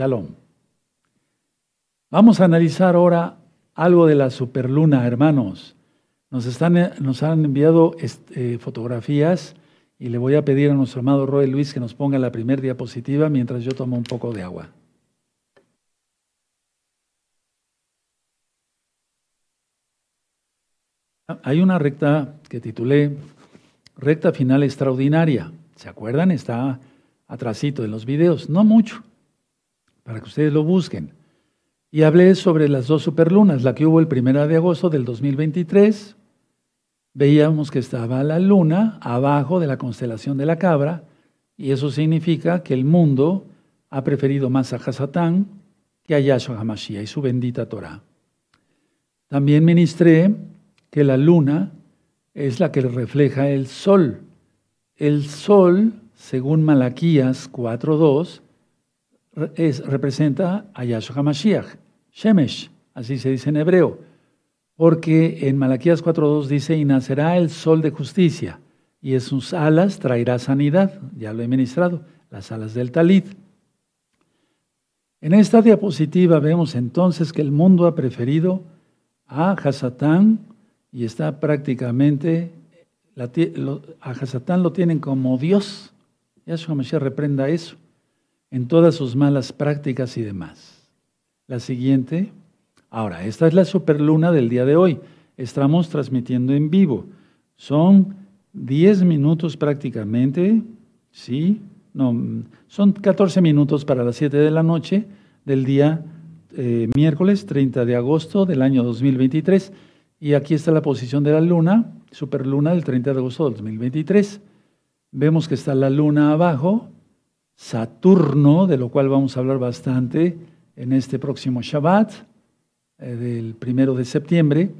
Shalom. Vamos a analizar ahora algo de la superluna, hermanos. Nos, están, nos han enviado este, fotografías y le voy a pedir a nuestro amado Roy Luis que nos ponga la primera diapositiva mientras yo tomo un poco de agua. Hay una recta que titulé Recta Final Extraordinaria. ¿Se acuerdan? Está atrasito en los videos, no mucho, para que ustedes lo busquen. Y hablé sobre las dos superlunas, la que hubo el 1 de agosto del 2023. Veíamos que estaba la luna abajo de la constelación de la cabra, y eso significa que el mundo ha preferido más a Hasatán que a Yahshua HaMashiach y su bendita Torah. También ministré que la luna es la que refleja el sol. El sol, según Malaquías 4.2, representa a Yahshua HaMashiach, Shemesh, así se dice en hebreo, porque en Malaquías 4.2 dice, y nacerá el sol de justicia, y en sus alas traerá sanidad, ya lo he ministrado, las alas del talit. En esta diapositiva vemos entonces que el mundo ha preferido a Hasatán y está prácticamente, a Hasatán lo tienen como Dios. Yahshua Mashiach reprenda eso en todas sus malas prácticas y demás. La siguiente. Ahora, esta es la superluna del día de hoy. Estamos transmitiendo en vivo. Son 10 minutos prácticamente, ¿sí? No, son 14 minutos para las 7 de la noche del día eh, miércoles 30 de agosto del año 2023. Y aquí está la posición de la luna, superluna del 30 de agosto del 2023. Vemos que está la luna abajo, Saturno, de lo cual vamos a hablar bastante en este próximo Shabbat, eh, del primero de septiembre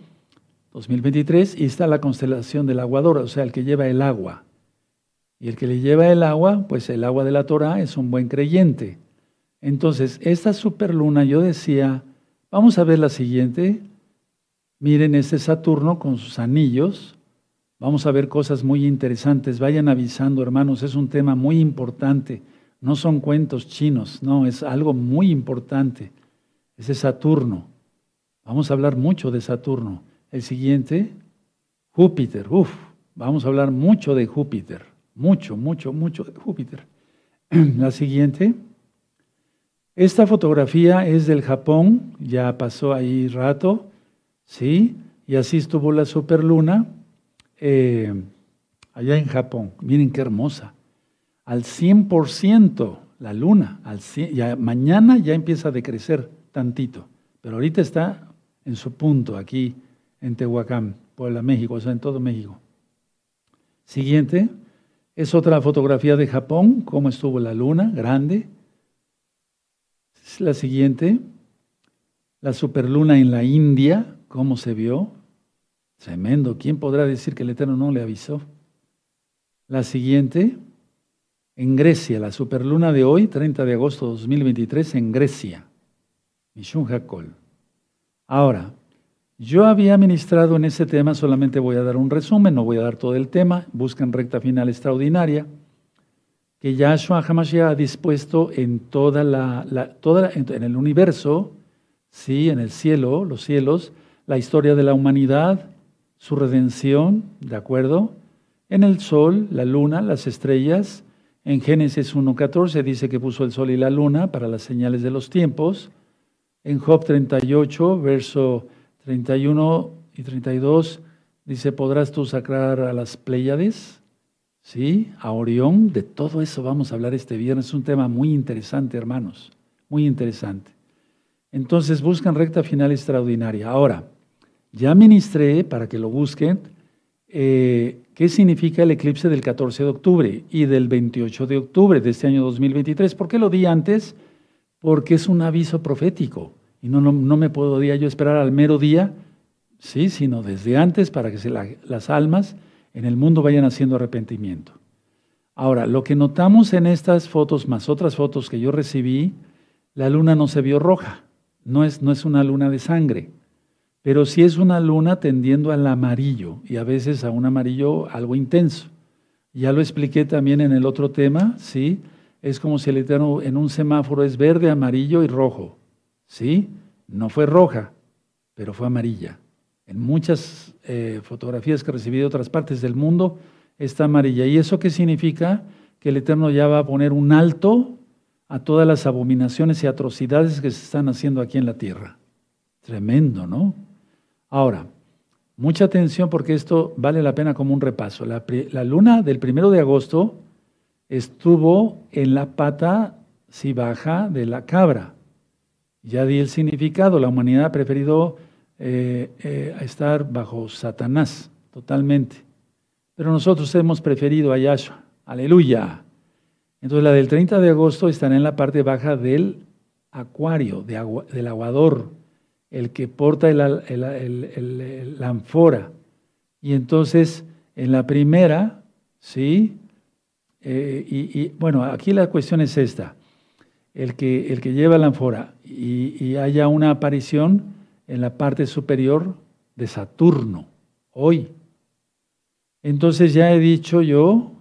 2023, y está la constelación del aguador, o sea, el que lleva el agua. Y el que le lleva el agua, pues el agua de la Torah es un buen creyente. Entonces, esta superluna, yo decía, vamos a ver la siguiente, Miren este Saturno con sus anillos. Vamos a ver cosas muy interesantes. Vayan avisando, hermanos. Es un tema muy importante. No son cuentos chinos, no, es algo muy importante. Ese Saturno. Vamos a hablar mucho de Saturno. El siguiente, Júpiter. Uf, vamos a hablar mucho de Júpiter. Mucho, mucho, mucho de Júpiter. La siguiente. Esta fotografía es del Japón, ya pasó ahí rato. ¿sí? Y así estuvo la superluna eh, allá en Japón. Miren qué hermosa. Al 100% la luna, al ya, mañana ya empieza a decrecer tantito, pero ahorita está en su punto aquí en Tehuacán, Puebla, México, o sea, en todo México. Siguiente, es otra fotografía de Japón, cómo estuvo la luna, grande. La siguiente, la superluna en la India, ¿Cómo se vio? Tremendo. ¿Quién podrá decir que el Eterno no le avisó? La siguiente, en Grecia, la superluna de hoy, 30 de agosto de 2023, en Grecia. Mishun Hakol. Ahora, yo había ministrado en ese tema, solamente voy a dar un resumen, no voy a dar todo el tema, buscan recta final extraordinaria, que Yahshua HaMashiach ha dispuesto en toda la, toda en el universo, sí, en el cielo, los cielos, la historia de la humanidad, su redención, ¿de acuerdo? En el sol, la luna, las estrellas. En Génesis 1.14 dice que puso el sol y la luna para las señales de los tiempos. En Job 38, verso 31 y 32, dice, ¿podrás tú sacar a las Pléyades? ¿Sí? A Orión. De todo eso vamos a hablar este viernes. Es un tema muy interesante, hermanos. Muy interesante. Entonces buscan recta final extraordinaria. Ahora, ya ministré, para que lo busquen, eh, qué significa el eclipse del 14 de octubre y del 28 de octubre de este año 2023. ¿Por qué lo di antes? Porque es un aviso profético y no, no, me podía yo esperar al mero día, sí, sino desde antes para que las almas en el mundo vayan haciendo arrepentimiento. Ahora, lo que notamos en estas fotos, más otras fotos que yo recibí, la luna no se vio roja, no es, no es una luna de sangre pero si es una luna tendiendo al amarillo y a veces a un amarillo algo intenso. Ya lo expliqué también en el otro tema, ¿sí? es como si el Eterno en un semáforo es verde, amarillo y rojo. ¿Sí? No fue roja, pero fue amarilla. En muchas eh, fotografías que recibí de otras partes del mundo está amarilla. ¿Y eso qué significa? Que el Eterno ya va a poner un alto a todas las abominaciones y atrocidades que se están haciendo aquí en la tierra. Tremendo, ¿no? Ahora, mucha atención porque esto vale la pena como un repaso. La, luna del primero de agosto estuvo en la pata, si baja, de la cabra. Ya di el significado, la humanidad ha preferido eh, eh, estar bajo Satanás totalmente. Pero nosotros hemos preferido a Yahshua. Aleluya. Entonces la del 30 de agosto estará en la parte baja del acuario, del aguador, el que porta la ánfora. Y entonces en la primera, ¿sí? Eh, y, bueno, aquí la cuestión es esta. El que, el que lleva la ánfora y, haya una aparición en la parte superior de Saturno, hoy. Entonces ya he dicho yo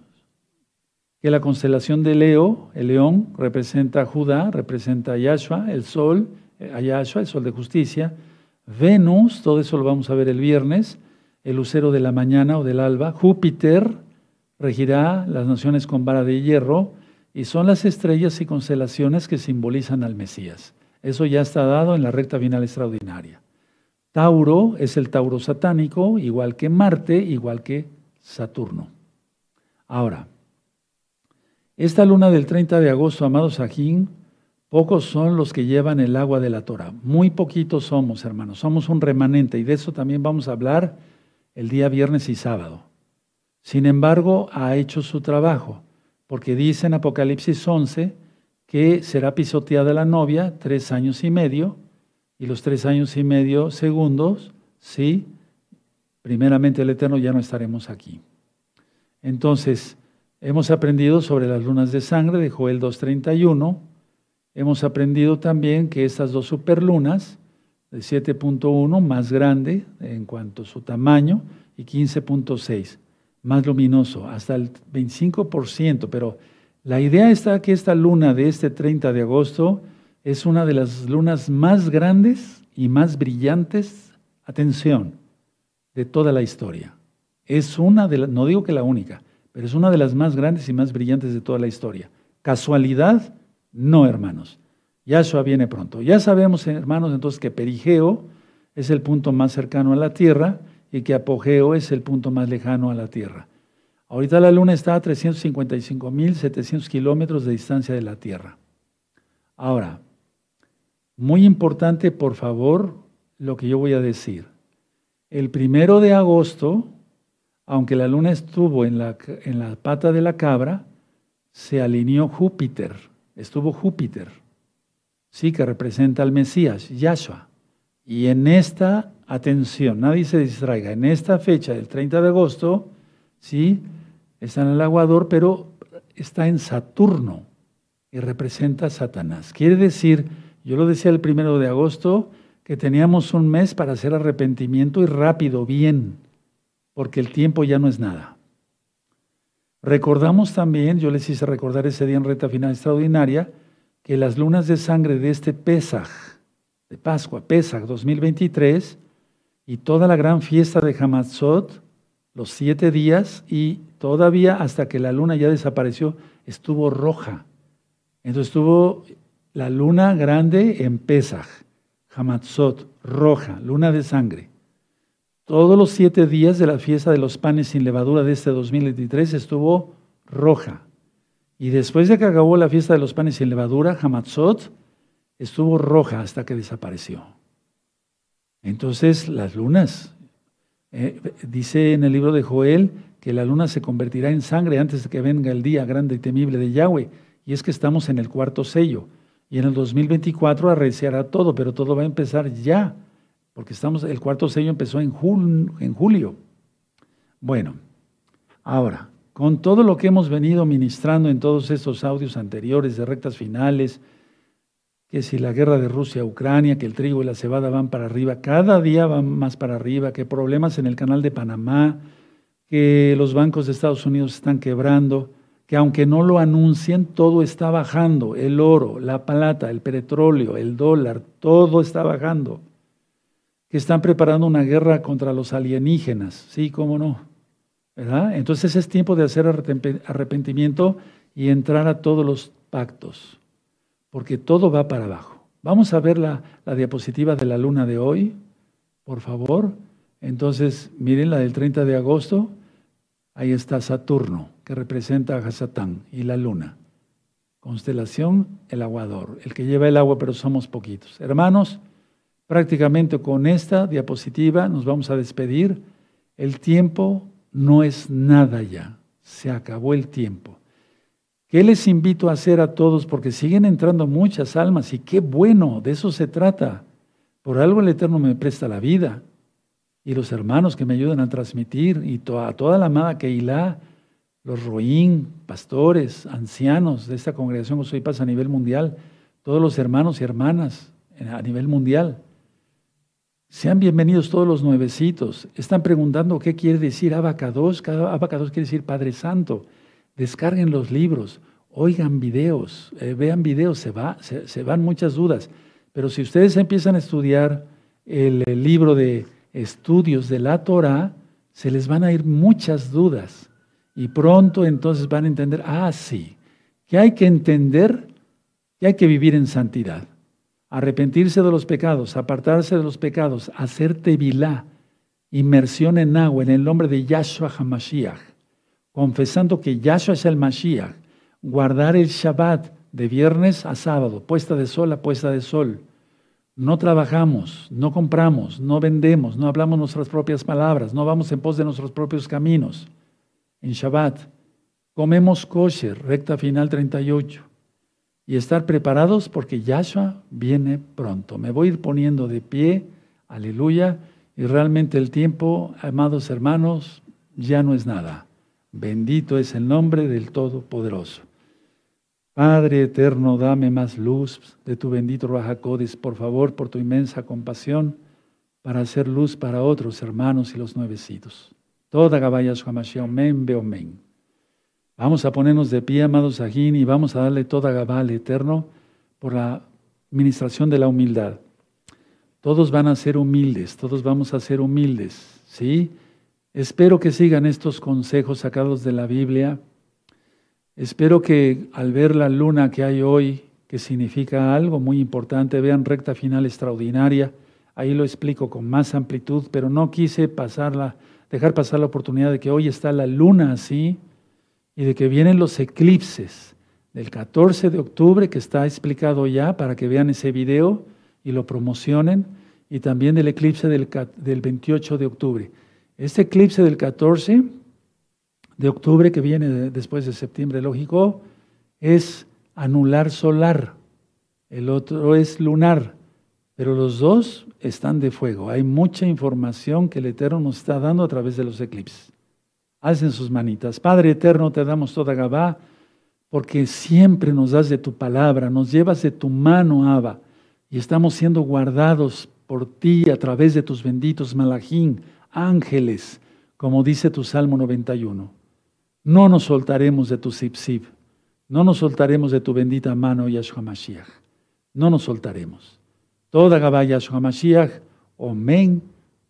que la constelación de Leo, el león, representa a Judá, representa a Yahshua, el sol, a Yahshua, el sol de justicia. Venus, todo eso lo vamos a ver el viernes, el lucero de la mañana o del alba. Júpiter, regirá las naciones con vara de hierro y son las estrellas y constelaciones que simbolizan al Mesías. Eso ya está dado en la recta final extraordinaria. Tauro es el Tauro satánico, igual que Marte, igual que Saturno. Ahora, esta luna del 30 de agosto, amados Sajín, pocos son los que llevan el agua de la Torah. Muy poquitos somos, hermanos. Somos un remanente y de eso también vamos a hablar el día viernes y sábado. Sin embargo, ha hecho su trabajo, porque dice en Apocalipsis 11 que será pisoteada la novia tres años y medio, y los tres años y medio segundos, sí, primeramente el Eterno ya no estaremos aquí. Entonces, hemos aprendido sobre las lunas de sangre de Joel 2.31, hemos aprendido también que estas dos superlunas, de 7.1, más grande en cuanto a su tamaño, y 15.6 más luminoso, hasta el 25%, pero la idea está que esta luna de este 30 de agosto es una de las lunas más grandes y más brillantes, atención, de toda la historia. Es una de las, no digo que la única, pero es una de las más grandes y más brillantes de toda la historia. ¿Casualidad? No, hermanos. Yahshua viene pronto. Ya sabemos, hermanos, entonces que Perigeo es el punto más cercano a la Tierra y que apogeo es el punto más lejano a la Tierra. Ahorita la Luna está a 355.700 kilómetros de distancia de la Tierra. Ahora, muy importante, por favor, lo que yo voy a decir. El primero de agosto, aunque la Luna estuvo en la, en la pata de la cabra, se alineó Júpiter, estuvo Júpiter, sí, que representa al Mesías, Yahshua. Y en esta atención, nadie se distraiga, en esta fecha del 30 de agosto, sí, está en el aguador, pero está en Saturno y representa a Satanás. Quiere decir, yo lo decía el primero de agosto, que teníamos un mes para hacer arrepentimiento y rápido, bien, porque el tiempo ya no es nada. Recordamos también, yo les hice recordar ese día en reta final extraordinaria, que las lunas de sangre de este Pesaj, de Pascua, Pesach 2023, y toda la gran fiesta de Hamatzot, los siete días, y todavía hasta que la luna ya desapareció, estuvo roja. Entonces estuvo la luna grande en Pesach, Hamatzot, roja, luna de sangre. Todos los siete días de la fiesta de los panes sin levadura de este 2023 estuvo roja. Y después de que acabó la fiesta de los panes sin levadura, Hamatzot, estuvo roja hasta que desapareció. Entonces las lunas, eh, dice en el libro de Joel que la luna se convertirá en sangre antes de que venga el día grande y temible de Yahweh. Y es que estamos en el cuarto sello. Y en el 2024 arreciará todo, pero todo va a empezar ya, porque estamos, el cuarto sello empezó en, en julio. Bueno, ahora, con todo lo que hemos venido ministrando en todos estos audios anteriores de rectas finales, que si la guerra de Rusia-Ucrania, que el trigo y la cebada van para arriba, cada día van más para arriba, que problemas en el canal de Panamá, que los bancos de Estados Unidos están quebrando, que aunque no lo anuncien, todo está bajando, el oro, la plata, el petróleo, el dólar, todo está bajando, que están preparando una guerra contra los alienígenas, sí, cómo no, ¿verdad? Entonces es tiempo de hacer arrepentimiento y entrar a todos los pactos, porque todo va para abajo. Vamos a ver la, la diapositiva de la luna de hoy, por favor. Entonces, miren la del 30 de agosto, ahí está Saturno que representa a Hasatán y la luna. Constelación, el aguador, el que lleva el agua, pero somos poquitos. Hermanos, prácticamente con esta diapositiva nos vamos a despedir. El tiempo no es nada ya, se acabó el tiempo. ¿Qué les invito a hacer a todos? Porque siguen entrando muchas almas y qué bueno, de eso se trata. Por algo el Eterno me presta la vida y los hermanos que me ayudan a transmitir y a toda la amada Keilah los roín, pastores, ancianos de esta congregación soy Paz a nivel mundial, todos los hermanos y hermanas a nivel mundial. Sean bienvenidos todos los nuevecitos. Están preguntando qué quiere decir abacados. Abacados quiere decir Padre Santo. Descarguen los libros, oigan videos, eh, vean videos, se, va, se, van muchas dudas. Pero si ustedes empiezan a estudiar el, el libro de estudios de la Torah, se les van a ir muchas dudas. Y pronto entonces van a entender, ah, sí, que hay que entender que hay que vivir en santidad, arrepentirse de los pecados, apartarse de los pecados, hacer tevilá, inmersión en agua en el nombre de Yahshua HaMashiach, confesando que Yahshua es el Mashiach, guardar el Shabbat de viernes a sábado, puesta de sol a puesta de sol. No trabajamos, no compramos, no vendemos, no hablamos nuestras propias palabras, no vamos en pos de nuestros propios caminos en Shabbat. Comemos kosher, recta final 38. Y estar preparados porque Yahshua viene pronto. Me voy a ir poniendo de pie, aleluya. Y realmente el tiempo, amados hermanos, ya no es nada. Bendito es el nombre del Todopoderoso. Padre eterno, dame más luz de tu bendito Rajacodes, por favor, por tu inmensa compasión, para hacer luz para otros hermanos y los nuevecitos. Toda Gabaya men men. Vamos a ponernos de pie, amados Ajín, y vamos a darle toda Gabá al Eterno por la ministración de la humildad. Todos van a ser humildes, todos vamos a ser humildes, ¿sí? Espero que sigan estos consejos sacados de la Biblia. Espero que al ver la luna que hay hoy, que significa algo muy importante, vean recta final extraordinaria. Ahí lo explico con más amplitud, pero no quise pasarla dejar pasar la oportunidad de que hoy está la luna así y de que vienen los eclipses del 14 de octubre, que está explicado ya para que vean ese video y lo promocionen, y también del eclipse del, del 28 de octubre. Este eclipse del 14 de octubre, que viene después de septiembre, lógico, es anular solar, el otro es lunar. Pero los dos están de fuego. Hay mucha información que el Eterno nos está dando a través de los eclipses. Hacen sus manitas. Padre Eterno, te damos toda Gabá, porque siempre nos das de tu palabra, nos llevas de tu mano, Abba, y estamos siendo guardados por ti a través de tus benditos malajín, ángeles, como dice tu Salmo 91. No nos soltaremos de tu sipsib, no nos soltaremos de tu bendita mano, Yahshua Mashiach. No nos soltaremos. Toda Gabaya Mashiach, Omen,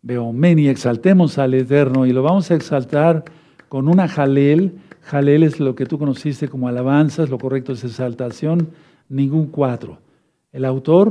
Beomen, y exaltemos al Eterno, y lo vamos a exaltar con una jalel. Jalel es lo que tú conociste como alabanzas, lo correcto es exaltación, ningún cuatro. El autor